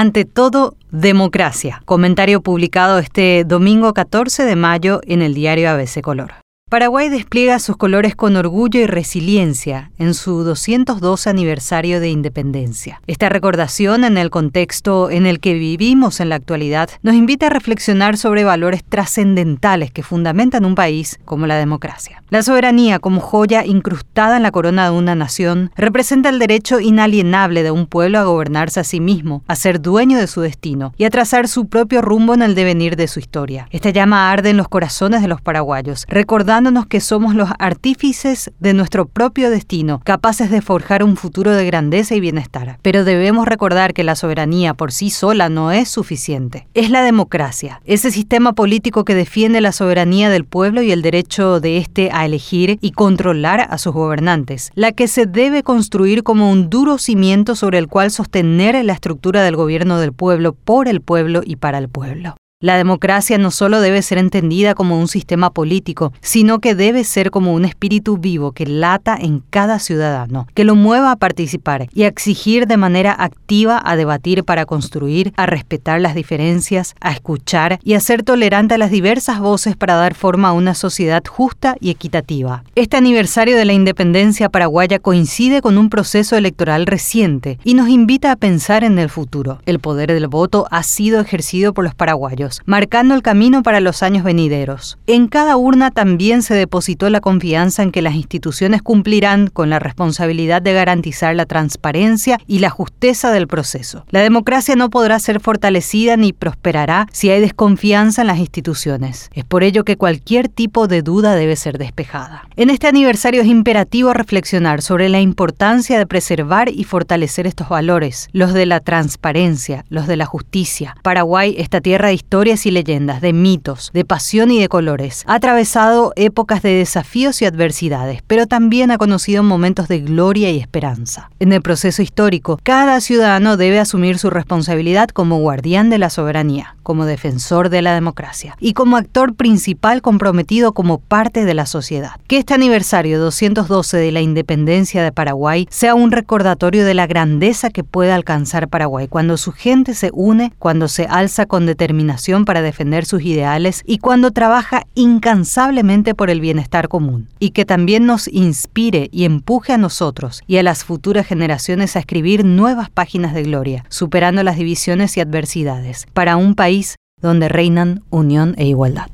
Ante todo, democracia. Comentario publicado este domingo 14 de mayo en el diario ABC Color. Paraguay despliega sus colores con orgullo y resiliencia en su 212 aniversario de independencia. Esta recordación en el contexto en el que vivimos en la actualidad nos invita a reflexionar sobre valores trascendentales que fundamentan un país como la democracia. La soberanía como joya incrustada en la corona de una nación representa el derecho inalienable de un pueblo a gobernarse a sí mismo, a ser dueño de su destino y a trazar su propio rumbo en el devenir de su historia. Esta llama arde en los corazones de los paraguayos, recordando que somos los artífices de nuestro propio destino, capaces de forjar un futuro de grandeza y bienestar. Pero debemos recordar que la soberanía por sí sola no es suficiente. Es la democracia, ese sistema político que defiende la soberanía del pueblo y el derecho de éste a elegir y controlar a sus gobernantes, la que se debe construir como un duro cimiento sobre el cual sostener la estructura del gobierno del pueblo, por el pueblo y para el pueblo. La democracia no solo debe ser entendida como un sistema político, sino que debe ser como un espíritu vivo que lata en cada ciudadano, que lo mueva a participar y a exigir de manera activa a debatir para construir, a respetar las diferencias, a escuchar y a ser tolerante a las diversas voces para dar forma a una sociedad justa y equitativa. Este aniversario de la independencia paraguaya coincide con un proceso electoral reciente y nos invita a pensar en el futuro. El poder del voto ha sido ejercido por los paraguayos marcando el camino para los años venideros. En cada urna también se depositó la confianza en que las instituciones cumplirán con la responsabilidad de garantizar la transparencia y la justeza del proceso. La democracia no podrá ser fortalecida ni prosperará si hay desconfianza en las instituciones. Es por ello que cualquier tipo de duda debe ser despejada. En este aniversario es imperativo reflexionar sobre la importancia de preservar y fortalecer estos valores, los de la transparencia, los de la justicia. Paraguay, esta tierra histórica, historias y leyendas, de mitos, de pasión y de colores. Ha atravesado épocas de desafíos y adversidades, pero también ha conocido momentos de gloria y esperanza. En el proceso histórico, cada ciudadano debe asumir su responsabilidad como guardián de la soberanía, como defensor de la democracia y como actor principal comprometido como parte de la sociedad. Que este aniversario 212 de la independencia de Paraguay sea un recordatorio de la grandeza que puede alcanzar Paraguay cuando su gente se une, cuando se alza con determinación para defender sus ideales y cuando trabaja incansablemente por el bienestar común, y que también nos inspire y empuje a nosotros y a las futuras generaciones a escribir nuevas páginas de gloria, superando las divisiones y adversidades, para un país donde reinan unión e igualdad.